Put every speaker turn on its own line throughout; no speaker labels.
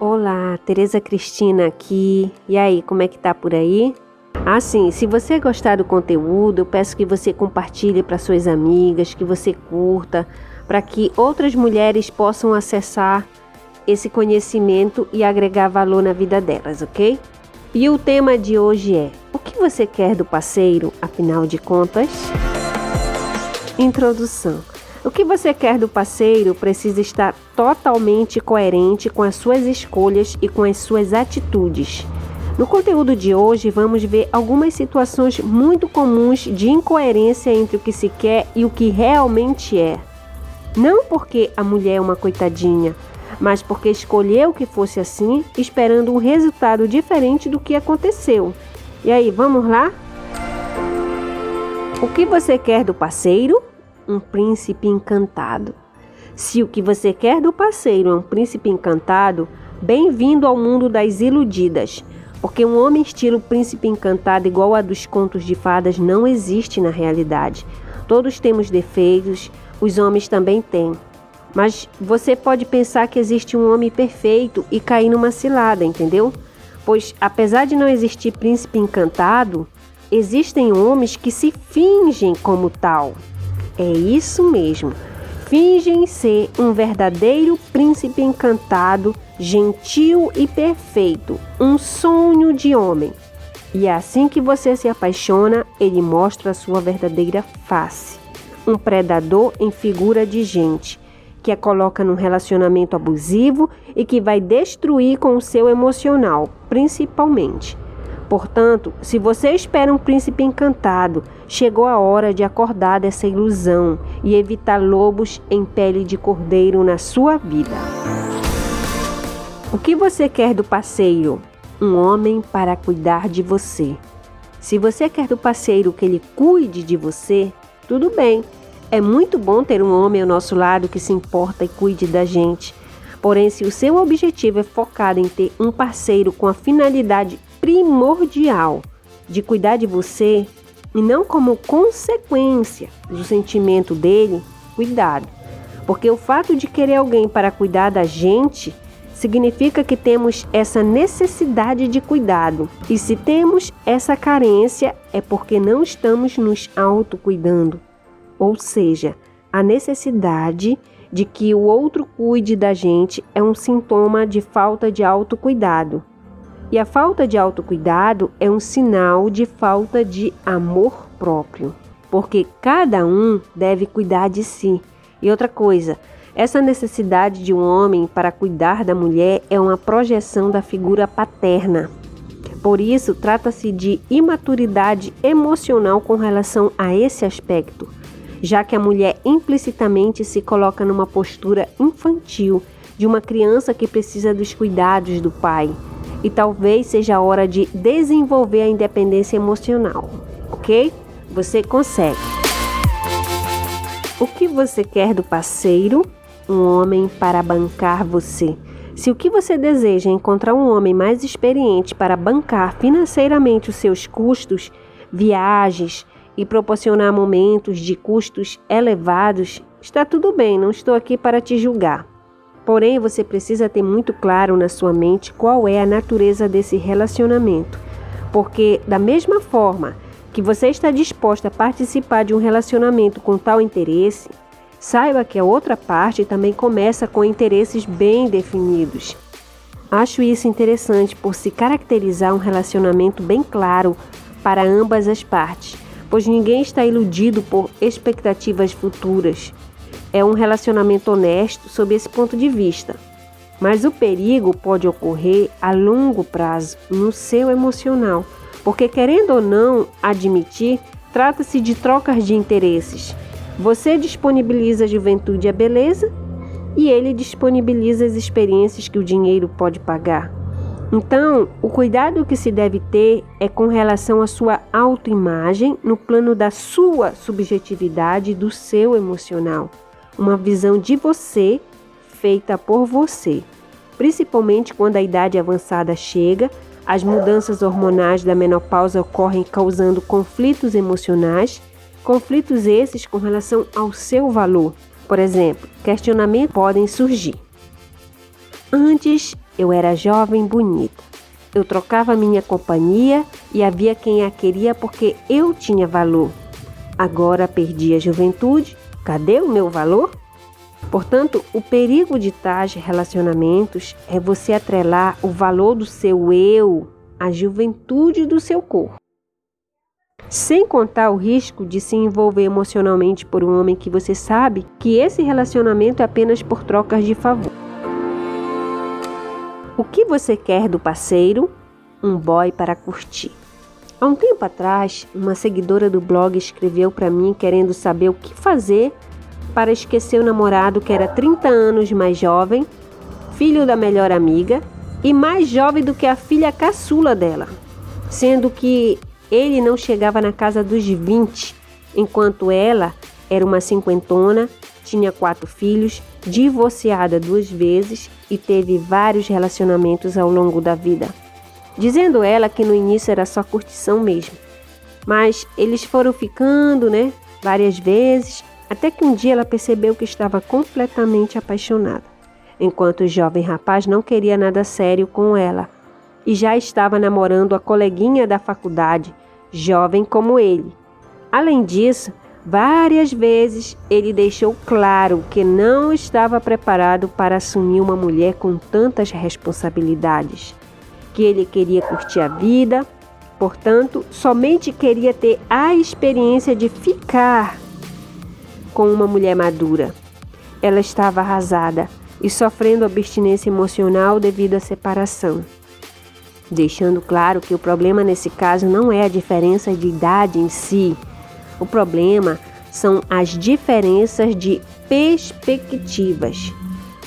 Olá, Tereza Cristina aqui. E aí, como é que tá por aí? Assim, se você gostar do conteúdo, eu peço que você compartilhe para suas amigas, que você curta, para que outras mulheres possam acessar esse conhecimento e agregar valor na vida delas, ok? E o tema de hoje é: o que você quer do parceiro, afinal de contas? Introdução. O que você quer do parceiro precisa estar totalmente coerente com as suas escolhas e com as suas atitudes. No conteúdo de hoje, vamos ver algumas situações muito comuns de incoerência entre o que se quer e o que realmente é. Não porque a mulher é uma coitadinha, mas porque escolheu que fosse assim, esperando um resultado diferente do que aconteceu. E aí, vamos lá? O que você quer do parceiro? Um príncipe encantado. Se o que você quer do parceiro é um príncipe encantado, bem-vindo ao mundo das iludidas. Porque um homem estilo príncipe encantado igual a dos contos de fadas não existe na realidade. Todos temos defeitos, os homens também têm. Mas você pode pensar que existe um homem perfeito e cair numa cilada, entendeu? Pois apesar de não existir príncipe encantado, existem homens que se fingem como tal. É isso mesmo. Fingem ser um verdadeiro príncipe encantado gentil e perfeito, um sonho de homem. E é assim que você se apaixona, ele mostra a sua verdadeira face. Um predador em figura de gente, que a coloca num relacionamento abusivo e que vai destruir com o seu emocional, principalmente. Portanto, se você espera um príncipe encantado, chegou a hora de acordar dessa ilusão e evitar lobos em pele de cordeiro na sua vida. O que você quer do parceiro? Um homem para cuidar de você. Se você quer do parceiro que ele cuide de você, tudo bem. É muito bom ter um homem ao nosso lado que se importa e cuide da gente. Porém, se o seu objetivo é focado em ter um parceiro com a finalidade primordial de cuidar de você e não como consequência do sentimento dele, cuidado. Porque o fato de querer alguém para cuidar da gente significa que temos essa necessidade de cuidado. E se temos essa carência, é porque não estamos nos autocuidando. Ou seja, a necessidade de que o outro cuide da gente é um sintoma de falta de autocuidado. E a falta de autocuidado é um sinal de falta de amor próprio, porque cada um deve cuidar de si. E outra coisa, essa necessidade de um homem para cuidar da mulher é uma projeção da figura paterna. Por isso, trata-se de imaturidade emocional com relação a esse aspecto, já que a mulher implicitamente se coloca numa postura infantil de uma criança que precisa dos cuidados do pai. E talvez seja a hora de desenvolver a independência emocional, ok? Você consegue. O que você quer do parceiro um homem para bancar você. Se o que você deseja é encontrar um homem mais experiente para bancar financeiramente os seus custos, viagens e proporcionar momentos de custos elevados, está tudo bem, não estou aqui para te julgar. Porém, você precisa ter muito claro na sua mente qual é a natureza desse relacionamento, porque, da mesma forma que você está disposta a participar de um relacionamento com tal interesse, Saiba que a outra parte também começa com interesses bem definidos. Acho isso interessante por se caracterizar um relacionamento bem claro para ambas as partes, pois ninguém está iludido por expectativas futuras. É um relacionamento honesto sob esse ponto de vista. Mas o perigo pode ocorrer a longo prazo no seu emocional, porque querendo ou não admitir, trata-se de trocas de interesses. Você disponibiliza a juventude e a beleza, e ele disponibiliza as experiências que o dinheiro pode pagar. Então, o cuidado que se deve ter é com relação à sua autoimagem no plano da sua subjetividade, do seu emocional. Uma visão de você feita por você. Principalmente quando a idade avançada chega, as mudanças hormonais da menopausa ocorrem causando conflitos emocionais Conflitos esses com relação ao seu valor. Por exemplo, questionamentos podem surgir. Antes eu era jovem bonita. Eu trocava minha companhia e havia quem a queria porque eu tinha valor. Agora perdi a juventude, cadê o meu valor? Portanto, o perigo de tais relacionamentos é você atrelar o valor do seu eu à juventude do seu corpo. Sem contar o risco de se envolver emocionalmente por um homem que você sabe que esse relacionamento é apenas por trocas de favor. O que você quer do parceiro? Um boy para curtir. Há um tempo atrás, uma seguidora do blog escreveu para mim querendo saber o que fazer para esquecer o namorado que era 30 anos mais jovem, filho da melhor amiga e mais jovem do que a filha caçula dela, sendo que ele não chegava na casa dos 20, enquanto ela era uma cinquentona tinha quatro filhos, divorciada duas vezes e teve vários relacionamentos ao longo da vida. Dizendo ela que no início era só curtição mesmo. Mas eles foram ficando, né, várias vezes, até que um dia ela percebeu que estava completamente apaixonada, enquanto o jovem rapaz não queria nada sério com ela e já estava namorando a coleguinha da faculdade, jovem como ele. Além disso, Várias vezes ele deixou claro que não estava preparado para assumir uma mulher com tantas responsabilidades, que ele queria curtir a vida, portanto, somente queria ter a experiência de ficar com uma mulher madura. Ela estava arrasada e sofrendo abstinência emocional devido à separação. Deixando claro que o problema nesse caso não é a diferença de idade em si, o problema são as diferenças de perspectivas,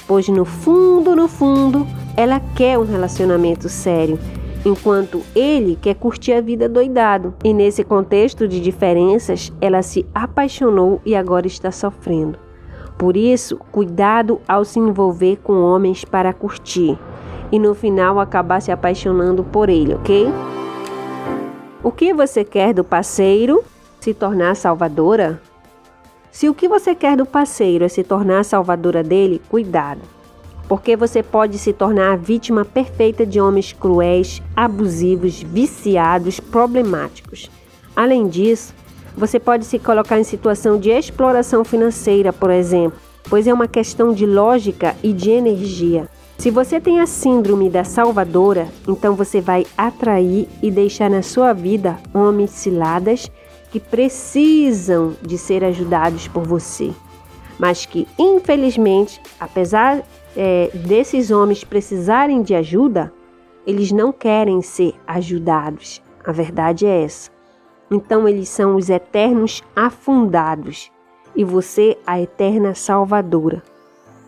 pois no fundo, no fundo, ela quer um relacionamento sério, enquanto ele quer curtir a vida doidado. E nesse contexto de diferenças, ela se apaixonou e agora está sofrendo. Por isso, cuidado ao se envolver com homens para curtir e no final acabar se apaixonando por ele, ok? O que você quer do parceiro? se tornar salvadora? Se o que você quer do parceiro é se tornar salvadora dele, cuidado, porque você pode se tornar a vítima perfeita de homens cruéis, abusivos, viciados, problemáticos. Além disso, você pode se colocar em situação de exploração financeira, por exemplo, pois é uma questão de lógica e de energia. Se você tem a síndrome da salvadora, então você vai atrair e deixar na sua vida homens ciladas que precisam de ser ajudados por você, mas que, infelizmente, apesar é, desses homens precisarem de ajuda, eles não querem ser ajudados. A verdade é essa. Então, eles são os eternos afundados e você a eterna salvadora.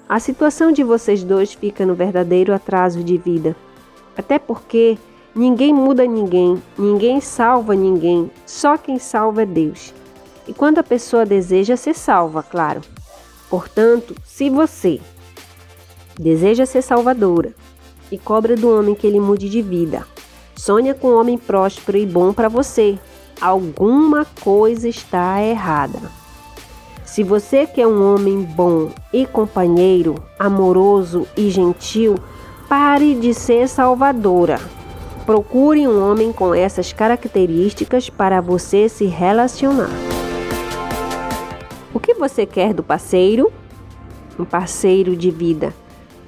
A situação de vocês dois fica no verdadeiro atraso de vida. Até porque Ninguém muda ninguém, ninguém salva ninguém, só quem salva é Deus. E quando a pessoa deseja ser salva, claro. Portanto, se você deseja ser salvadora e cobra do homem que ele mude de vida, sonha com um homem próspero e bom para você, alguma coisa está errada. Se você quer um homem bom e companheiro, amoroso e gentil, pare de ser salvadora. Procure um homem com essas características para você se relacionar. O que você quer do parceiro? Um parceiro de vida.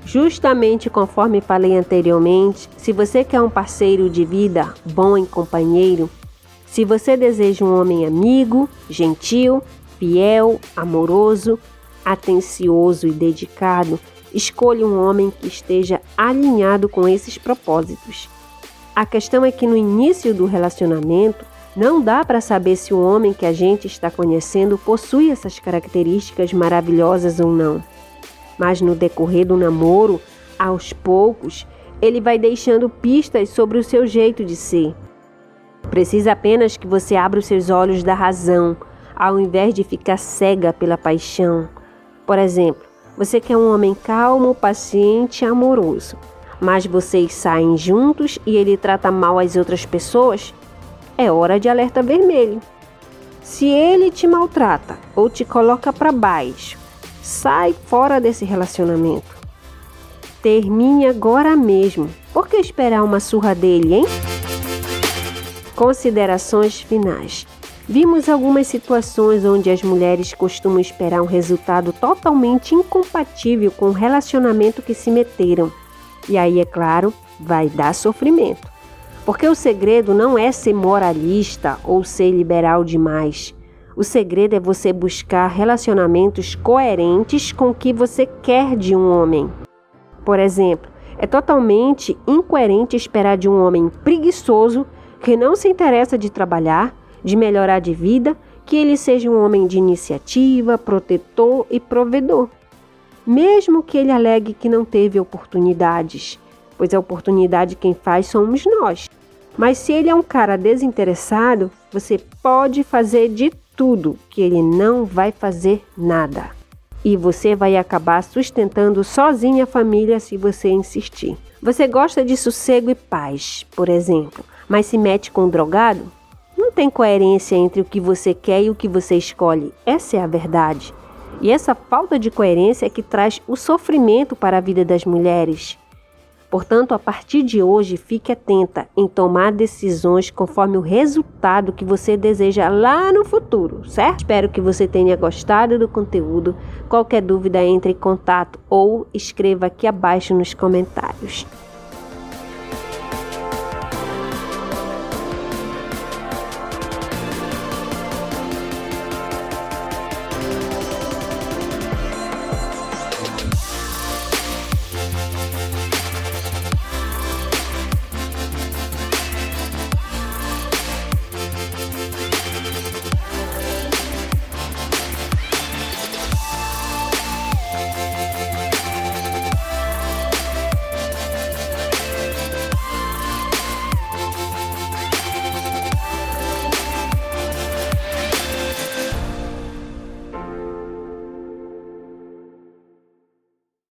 Justamente conforme falei anteriormente, se você quer um parceiro de vida bom e companheiro, se você deseja um homem amigo, gentil, fiel, amoroso, atencioso e dedicado, escolha um homem que esteja alinhado com esses propósitos. A questão é que no início do relacionamento não dá para saber se o homem que a gente está conhecendo possui essas características maravilhosas ou não. Mas no decorrer do namoro, aos poucos, ele vai deixando pistas sobre o seu jeito de ser. Precisa apenas que você abra os seus olhos da razão, ao invés de ficar cega pela paixão. Por exemplo, você quer um homem calmo, paciente e amoroso mas vocês saem juntos e ele trata mal as outras pessoas, é hora de alerta vermelho. Se ele te maltrata ou te coloca para baixo, sai fora desse relacionamento. Termine agora mesmo. Por que esperar uma surra dele, hein? Considerações finais. Vimos algumas situações onde as mulheres costumam esperar um resultado totalmente incompatível com o relacionamento que se meteram. E aí, é claro, vai dar sofrimento. Porque o segredo não é ser moralista ou ser liberal demais. O segredo é você buscar relacionamentos coerentes com o que você quer de um homem. Por exemplo, é totalmente incoerente esperar de um homem preguiçoso que não se interessa de trabalhar de melhorar de vida, que ele seja um homem de iniciativa, protetor e provedor. Mesmo que ele alegue que não teve oportunidades, pois a oportunidade quem faz somos nós. Mas se ele é um cara desinteressado, você pode fazer de tudo que ele não vai fazer nada. E você vai acabar sustentando sozinha a família se você insistir. Você gosta de sossego e paz, por exemplo, mas se mete com um drogado? Não tem coerência entre o que você quer e o que você escolhe. Essa é a verdade. E essa falta de coerência é que traz o sofrimento para a vida das mulheres. Portanto, a partir de hoje, fique atenta em tomar decisões conforme o resultado que você deseja lá no futuro, certo? Espero que você tenha gostado do conteúdo. Qualquer dúvida, entre em contato ou escreva aqui abaixo nos comentários.